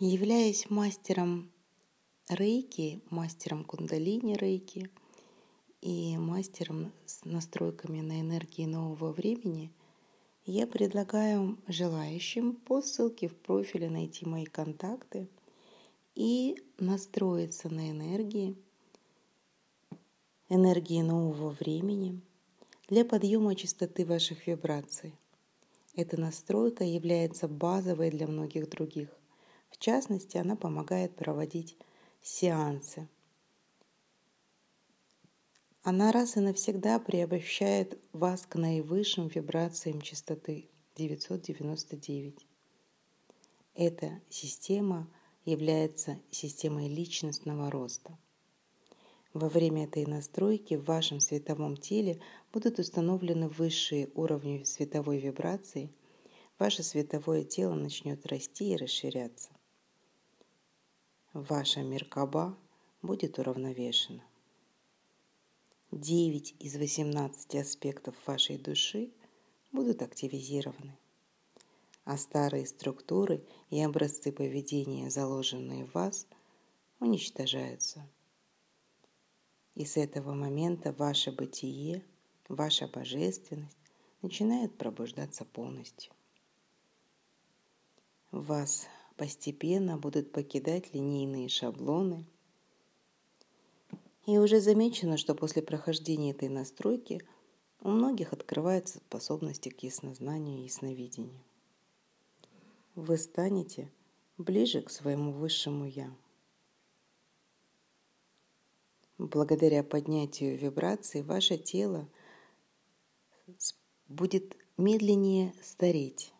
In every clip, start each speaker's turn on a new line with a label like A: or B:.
A: Являясь мастером рейки, мастером кундалини рейки и мастером с настройками на энергии нового времени, я предлагаю желающим по ссылке в профиле найти мои контакты и настроиться на энергии, энергии нового времени для подъема частоты ваших вибраций. Эта настройка является базовой для многих других. В частности, она помогает проводить сеансы. Она раз и навсегда приобщает вас к наивысшим вибрациям частоты 999. Эта система является системой личностного роста. Во время этой настройки в вашем световом теле будут установлены высшие уровни световой вибрации, ваше световое тело начнет расти и расширяться ваша Меркаба будет уравновешена. Девять из 18 аспектов вашей души будут активизированы, а старые структуры и образцы поведения, заложенные в вас, уничтожаются. И с этого момента ваше бытие, ваша божественность начинает пробуждаться полностью. Вас постепенно будут покидать линейные шаблоны. И уже замечено, что после прохождения этой настройки у многих открываются способности к яснознанию и ясновидению. Вы станете ближе к своему высшему «Я». Благодаря поднятию вибраций ваше тело будет медленнее стареть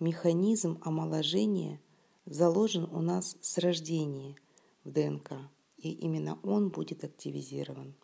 A: Механизм омоложения заложен у нас с рождения в ДНК, и именно он будет активизирован.